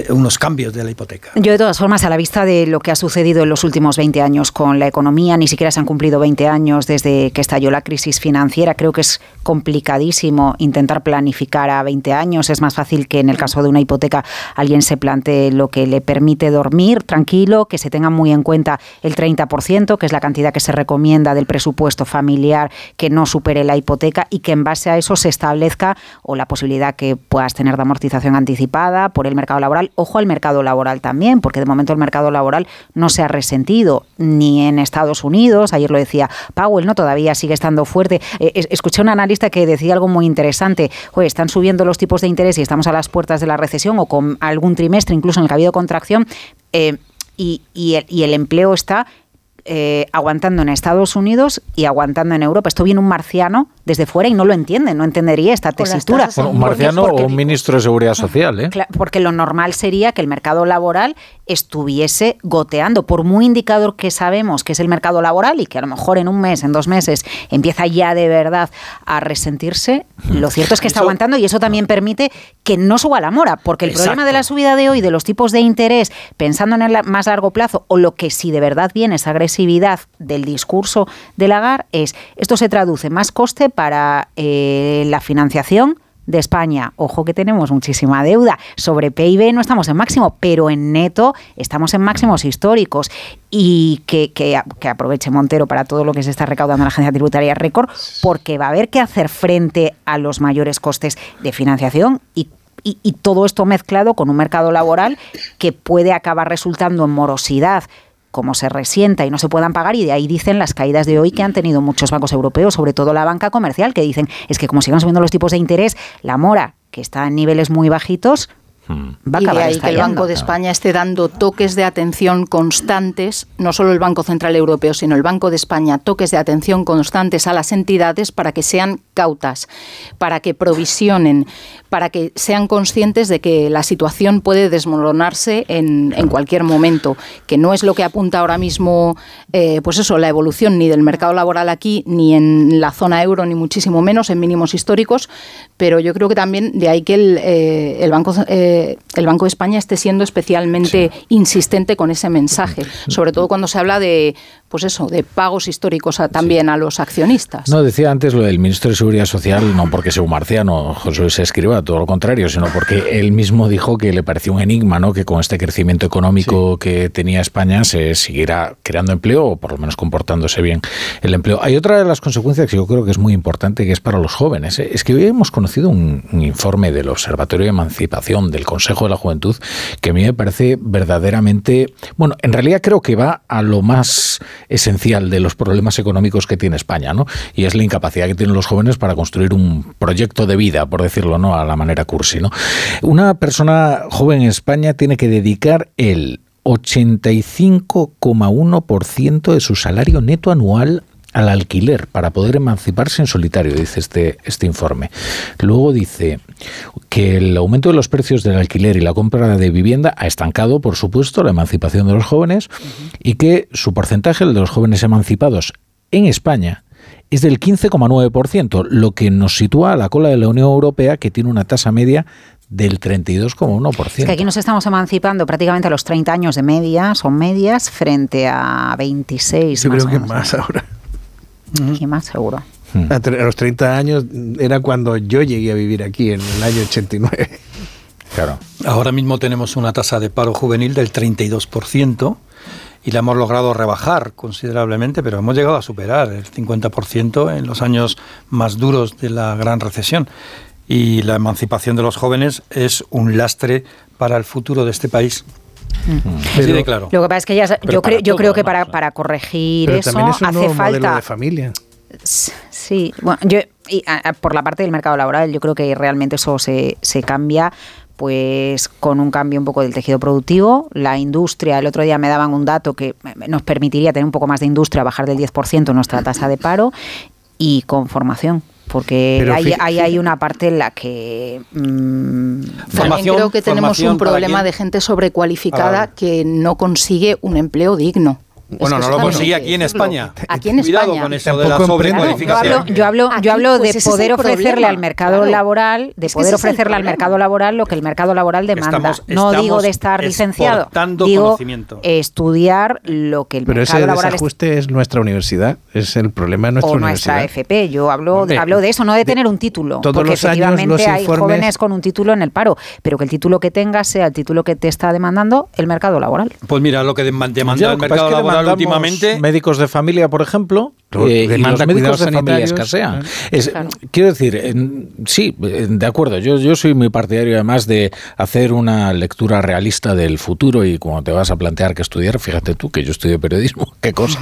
unos cambios de la hipoteca. Yo, de todas formas, a la vista de lo que ha sucedido en los últimos 20 años con la economía, ni siquiera se han cumplido 20 años desde que estalló la crisis financiera. Creo que es complicadísimo intentar planificar a 20 años. Es más fácil que en el caso de una hipoteca alguien se plantee lo que le permite dormir tranquilo, que se tenga muy en cuenta el 30%, que es la cantidad que se recomienda del presupuesto familiar que no supere la hipoteca y que en base a eso se establezca o la posibilidad que puedas tener de amortización anticipada por el mercado laboral. Ojo al mercado laboral también, porque de momento el mercado laboral no se ha resentido ni en Estados Unidos. Ayer lo decía Powell, ¿no? Todavía sigue estando fuerte. Eh, escuché un analista que decía algo muy interesante. están subiendo los tipos de interés y estamos a las puertas de la recesión o con algún trimestre, incluso en el que ha habido contracción. Eh, y, el, empleo está eh, aguantando en Estados Unidos y aguantando en Europa. Esto viene un marciano desde fuera y no lo entiende, no entendería esta tesitura. un marciano o un ministro de Seguridad Social. ¿eh? Porque lo normal sería que el mercado laboral estuviese goteando. Por muy indicador que sabemos que es el mercado laboral y que a lo mejor en un mes, en dos meses, empieza ya de verdad a resentirse, lo cierto es que está aguantando y eso también permite que no suba la mora. Porque el problema de la subida de hoy, de los tipos de interés, pensando en el más largo plazo, o lo que si de verdad viene esa del discurso de Lagar, es esto se traduce más coste para eh, la financiación de España. Ojo que tenemos muchísima deuda. Sobre PIB no estamos en máximo, pero en neto estamos en máximos históricos. Y que, que, aproveche Montero para todo lo que se está recaudando en la Agencia Tributaria Récord, porque va a haber que hacer frente a los mayores costes de financiación y y, todo esto mezclado con un mercado laboral que puede acabar resultando en morosidad como se resienta y no se puedan pagar y de ahí dicen las caídas de hoy que han tenido muchos bancos europeos, sobre todo la banca comercial, que dicen es que como sigan subiendo los tipos de interés, la mora, que está en niveles muy bajitos, Va a y de ahí que el Banco de España esté dando toques de atención constantes, no solo el Banco Central Europeo, sino el Banco de España, toques de atención constantes a las entidades para que sean cautas, para que provisionen, para que sean conscientes de que la situación puede desmoronarse en, en cualquier momento, que no es lo que apunta ahora mismo, eh, pues eso, la evolución ni del mercado laboral aquí, ni en la zona euro, ni muchísimo menos en mínimos históricos, pero yo creo que también de ahí que el, eh, el Banco eh, el Banco de España esté siendo especialmente insistente con ese mensaje, sobre todo cuando se habla de, pues eso, de pagos históricos también a los accionistas. No, decía antes lo del ministro de Seguridad Social, no porque sea un marciano, José Luis Escriba, todo lo contrario, sino porque él mismo dijo que le pareció un enigma, ¿no? Que con este crecimiento económico que tenía España se siguiera creando empleo o por lo menos comportándose bien el empleo. Hay otra de las consecuencias que yo creo que es muy importante, que es para los jóvenes. ¿eh? Es que hoy hemos conocido un, un informe del Observatorio de Emancipación del Consejo de la Juventud que a mí me parece verdaderamente, bueno, en realidad creo que va a lo más esencial de los problemas económicos que tiene España, ¿no? Y es la incapacidad que tienen los jóvenes para construir un proyecto de vida, por decirlo, ¿no? A la manera cursi, ¿no? Una persona joven en España tiene que dedicar el 85,1% de su salario neto anual al alquiler para poder emanciparse en solitario, dice este, este informe. Luego dice que el aumento de los precios del alquiler y la compra de vivienda ha estancado, por supuesto, la emancipación de los jóvenes y que su porcentaje, el de los jóvenes emancipados en España, es del 15,9%, lo que nos sitúa a la cola de la Unión Europea, que tiene una tasa media del 32,1%. Es que aquí nos estamos emancipando prácticamente a los 30 años de media, son medias, frente a 26. Yo creo que más ahora. Y más seguro. A, los 30 años era cuando yo llegué a vivir aquí, en el año 89. Claro. Ahora mismo tenemos una tasa de paro juvenil del 32% y la hemos logrado rebajar considerablemente, pero hemos llegado a superar el 50% en los años más duros de la gran recesión. Y la emancipación de los jóvenes es un lastre para el futuro de este país. Así de claro. Lo que pasa es que ya, yo, creo, yo creo que para, para corregir eso hace falta. de familia. Sí, bueno, yo y, por la parte del mercado laboral, yo creo que realmente eso se, se cambia pues con un cambio un poco del tejido productivo. La industria, el otro día me daban un dato que nos permitiría tener un poco más de industria, bajar del 10% nuestra tasa de paro y con formación porque hay, hay, una parte en la que... Mmm, También creo que tenemos un problema de gente sobrecualificada que no consigue un empleo digno. Bueno, no lo conseguí aquí en España. Aquí en España. con eso de la sobrecualificación. Yo hablo, yo hablo, de pues poder ofrecerle al mercado laboral, de poder ofrecerle al mercado laboral lo que el mercado laboral demanda. no digo de estar licenciado, digo estudiar lo que el mercado laboral. Pero ese desajuste es nuestra universidad, es el problema de nuestra o universidad. nuestra FP. Yo hablo, hablo de eso, no de tener un título. Todos porque los efectivamente hay jóvenes con un título en el paro, pero que el título que tengas sea el título que te está demandando el mercado laboral. Pues mira, lo que demanda el mercado laboral últimamente. Médicos de familia, por ejemplo, eh, y los médicos de familia escasean. Quiero decir, sí, de acuerdo, yo, yo soy muy partidario además de hacer una lectura realista del futuro y cuando te vas a plantear que estudiar, fíjate tú que yo estudio periodismo, <laughs> qué cosa.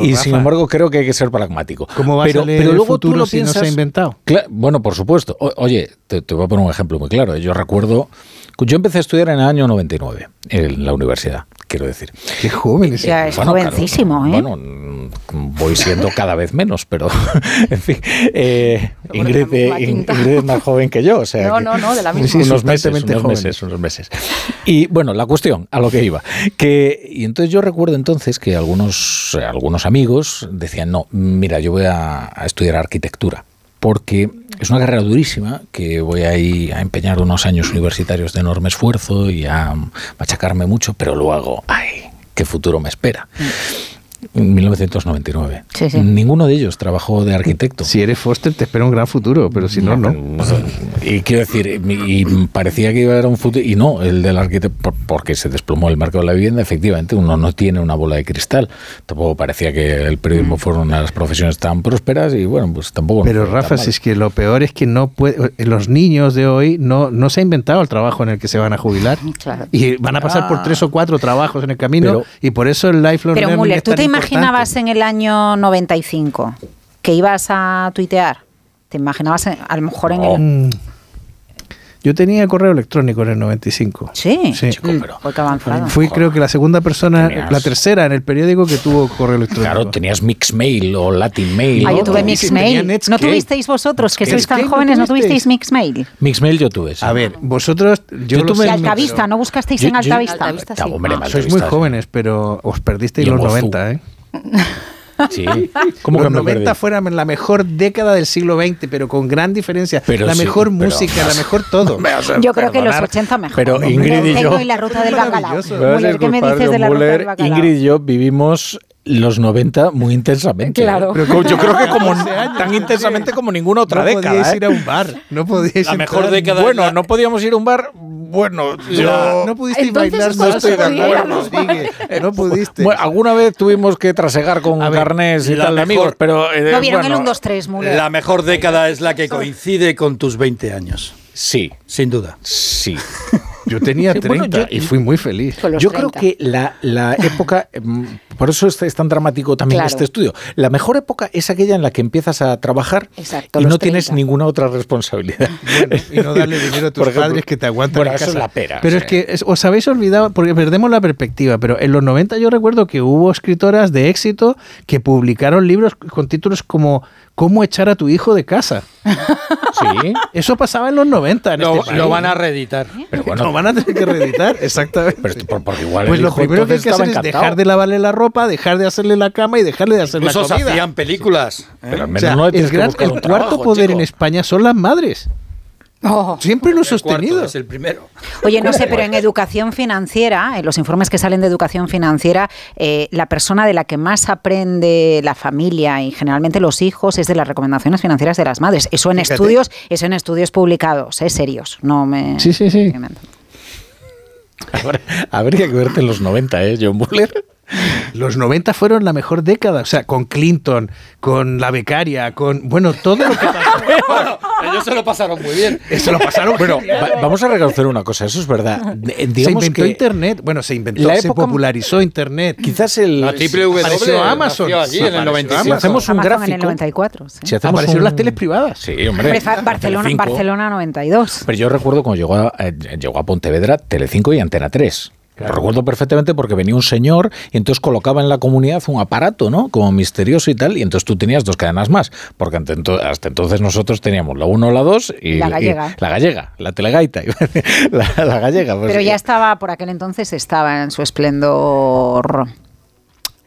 y sin embargo creo que hay que ser pragmático. ¿Cómo vas pero, a leer pero luego el futuro tú lo si piensas, no se ha inventado? bueno, por supuesto. oye, te, te voy a poner un ejemplo muy claro. Yo recuerdo, yo empecé a estudiar en el año 99 en la universidad quiero decir. Qué joven Ya es jovencísimo, ¿eh? Bueno, voy siendo cada vez menos, pero <laughs> en fin. Eh, Ingrid, es más joven que yo, o sea. No, no, no, de la <laughs> misma. unos meses, unos meses, unos meses. Y bueno, la cuestión, a lo que iba. Que, y entonces yo recuerdo entonces que algunos, algunos amigos decían, no, mira, yo voy a estudiar arquitectura porque es una carrera durísima que voy a ir a empeñar unos años universitarios de enorme esfuerzo y a machacarme mucho, pero luego, ay, qué futuro me espera. En 1999. Ninguno de ellos trabajó de arquitecto. Si eres Foster te espera un gran futuro, pero si no, no. Y quiero decir, y parecía que iba a haber un futuro, y no, el del arquitecto, porque se desplomó el mercado de la vivienda, efectivamente, uno no tiene una bola de cristal. Tampoco parecía que el periodismo fuera una de las profesiones tan prósperas, y bueno, pues tampoco. Pero Rafa, si es que lo peor es que no puede, los niños de hoy no, no se ha inventado el trabajo en el que se van a jubilar. Y van a pasar por tres o cuatro trabajos en el camino, y por eso el lifelong Pero Muller, ¿tú te imaginabas en el año 95 que ibas a tuitear? ¿Te imaginabas a lo mejor en el... Yo tenía correo electrónico en el 95. Sí, sí. Mm, avanzado. Fui creo que la segunda persona, la tercera en el periódico que tuvo correo electrónico. Claro, tenías Mixmail o Latin Mail. Ah, yo tuve Mixmail. ¿No tuvisteis vosotros, que sois tan jóvenes, no tuvisteis Mixmail? Mixmail yo tuve, A ver, vosotros... Yo, tuve... Altavista, ¿no buscasteis en Altavista? Sois muy jóvenes, pero os perdisteis los 90, ¿eh? <laughs> Sí. Como que los 90 fueran la mejor década del siglo XX, pero con gran diferencia. la mejor música, la mejor todo. <laughs> yo creo que los 80 mejor. Pero Ingrid y yo. Y la ruta del bacalao. ¿qué me dices de la ruta del bacalao? Ingrid y yo vivimos los 90 muy intensamente. ¿eh? Claro. Pero yo creo que como <laughs> tan intensamente como ninguna otra no década. No podíais ¿eh? ir a un bar. No podíais La mejor década. Bueno, no podíamos ir a un bar. Bueno, yo... no pudiste bailar no estoy de acuerdo. No pudiste. Bueno, alguna vez tuvimos que trasegar con carnés y tal de amigos, pero eh, no vieron el 1 2 3, La mejor década es la que coincide con tus 20 años. Sí, sin duda. Sí. <laughs> Yo tenía 30 y fui muy feliz. Yo creo que la, la <laughs> época, em, por eso es, tan dramático también este estudio, la mejor época es aquella en la que empiezas a trabajar y no tienes ninguna otra responsabilidad. <laughs> y no darle dinero a <laughs> tus padres que te aguantan bueno, en eso casa. es la pera. Pero es que os habéis olvidado, porque perdemos la perspectiva, pero en los 90 yo recuerdo que hubo escritoras de éxito que publicaron libros con títulos como cómo echar a tu hijo de casa. <laughs> Sí. Eso pasaba en los 90. En lo, este lo van a reeditar. Pero bueno, <laughs> lo van a tener que reeditar, exactamente. Pero porque igual pues lo primero que hay que hacer encantado. es dejar de lavarle la ropa, dejar de hacerle la cama y dejarle de hacer la Incluso comida. se hacían películas. ¿eh? Pero al O menos sea, no el, gran- el cuarto trabajo, poder chico. en España son las madres. Oh. Siempre lo he El sostenido. es el primero. Oye, no sé, pero en educación financiera, en los informes que salen de educación financiera, eh, la persona de la que más aprende la familia y generalmente los hijos es de las recomendaciones financieras de las madres. Eso en Fíjate. estudios, eso en estudios publicados, ¿eh? serios. No me. Sí, sí, sí. Habría- Habría que verte en los 90, ¿eh, John Buller? Los 90 fueron la mejor década, o sea, con Clinton, con la becaria, con, bueno, todo lo que pasó. <laughs> bueno, ellos se lo pasaron muy bien. Se lo pasaron Bueno, <laughs> va- vamos a reconocer una cosa, eso es verdad. Eh, se Digamos inventó que Internet, bueno, se inventó, la se época- popularizó Internet. quizás el... La triple W Apareció Amazon. allí en el Apareció 95. Si hacemos un Amazon en el gráfico... 94. sí. Si hacemos Aparecieron un- las teles privadas. Sí, hombre. Barcelona. Barcelona 92. Pero yo recuerdo cuando llegó a, eh, llegó a Pontevedra, Telecinco y Antena 3. Lo recuerdo perfectamente porque venía un señor y entonces colocaba en la comunidad un aparato, ¿no? Como misterioso y tal, y entonces tú tenías dos cadenas más, porque hasta entonces nosotros teníamos la 1 la 2 y La y- gallega. la gallega, la telegaita, <laughs> la, la gallega. pues, Pero ya estaba, por aquel entonces estaba en su esplendor.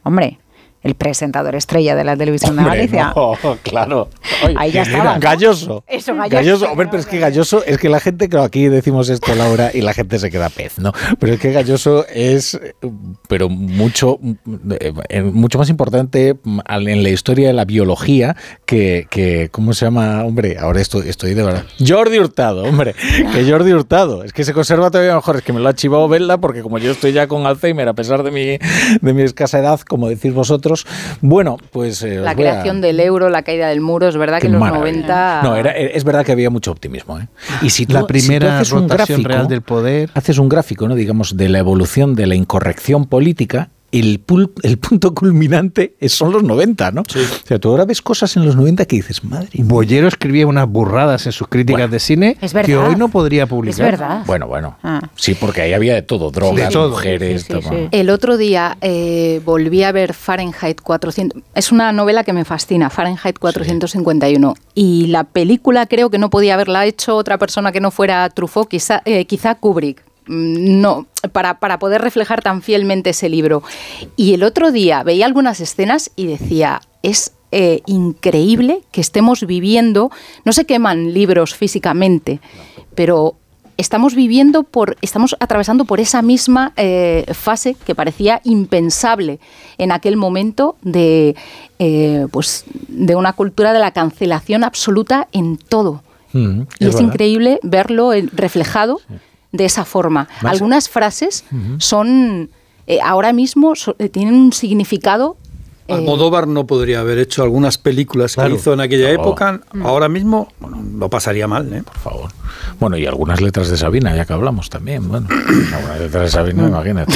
Hombre, el presentador estrella de la televisión de Galicia. no, <laughs> claro. Ay, Ahí ya estaba, ¿no? Galloso. Eso, Galloso. Hombre, pero es que Galloso, es que la gente, claro, aquí decimos esto, Laura, y la gente se queda pez, ¿no? Pero es que Galloso es, pero mucho, eh, mucho más importante en la historia de la biología que, que ¿cómo se llama? Hombre, ahora estoy, estoy de verdad. Jordi Hurtado, hombre, que Jordi Hurtado. Es que se conserva todavía mejor, es que me lo ha chivado Velda, porque como yo estoy ya con Alzheimer, a pesar de mi, de mi escasa edad, como decís vosotros, bueno, pues... eh, La a- creación del euro, la caída del muro, es verdad que en los maravilla. 90... No, era, es verdad que había mucho optimismo. ¿eh? Y si tú, La si tú primera haces un rotación gráfico, real del poder. haces un gráfico, ¿no? digamos, de la evolución de la incorrección política, el, pul- el punto culminante son los 90, ¿no? O sea, tú ahora ves cosas en los 90 que dices, madre mía. Bollero escribía unas burradas en sus críticas de cine Es verdad. que hoy no podría publicar. Es verdad. Bueno, bueno. Ah. Sí, porque ahí había de todo, drogas, De todo. mujeres, Sí, sí, todo. sí. El otro día eh, volví a ver Fahrenheit 400. Es una novela que me fascina, Fahrenheit 451. Y la película creo que no podía haberla hecho otra persona que no fuera Truffaut, quizá, eh, quizá Kubrick. Mm, No, para, para poder reflejar tan fielmente ese libro. Y el otro día veía algunas escenas y decía, es eh, increíble que estemos viviendo, no se queman libros físicamente, pero estamos viviendo por, estamos atravesando por esa misma eh, fase que parecía impensable en aquel momento de, eh, pues, de una cultura de la cancelación absoluta en todo. Mm, y es, increíble verlo reflejado de esa forma. Algunas frases son ahora mismo tienen un significado eh, Almodóvar no podría haber hecho algunas películas que hizo en aquella época. Mm. Ahora mismo bueno, no pasaría mal, ¿eh? Por favor. Bueno, y algunas letras de Sabina, ya que hablamos también. Bueno, <coughs> algunas letras de Sabina, imagínate.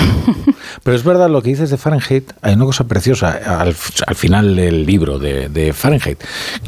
Pero es verdad lo que dices de Fahrenheit. Hay una cosa preciosa al, final del libro de, Fahrenheit,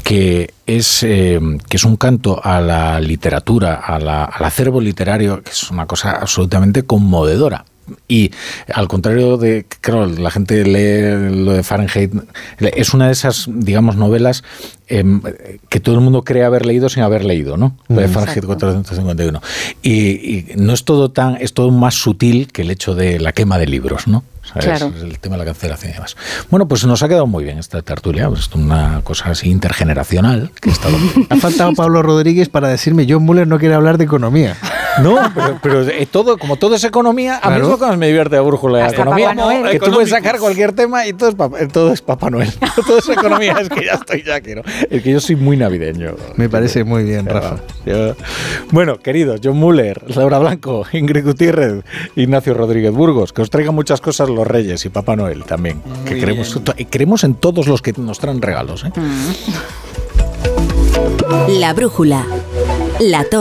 que es, eh, que es un canto a la literatura, al acervo literario, que es una cosa absolutamente conmovedora y al contrario de, claro, la gente lee lo de Fahrenheit, es una de esas, digamos, novelas em, que todo el mundo cree haber leído sin haber leído, ¿no? de Fahrenheit 451. Y, y, no es todo tan, es todo más sutil que el hecho de la quema de libros, ¿no? Claro. el tema de la cancelación y demás. Bueno, pues nos ha quedado muy bien esta tertulia, pues una cosa así intergeneracional. Que <laughs> ha faltado Pablo Rodríguez para decirme, John Muller no quiere hablar de economía. No, pero, eh, todo, como todo es economía, a mí es lo que más me divierte de Brújula de economía. Que tú puedes sacar cualquier tema y todo es, Papá, todo es Papá Noel. <laughs> todo es economía, es que ya estoy, ya quiero. Es que yo soy muy navideño. Me parece muy bien, Rafa. Bueno, queridos, John Muller, Laura Blanco, Ingrid Gutiérrez, Ignacio Rodríguez Burgos, que os traigan muchas cosas los Reyes y Papá Noel también. que queremos, queremos en todos los que nos traen regalos. ¿eh? La brújula. La torre.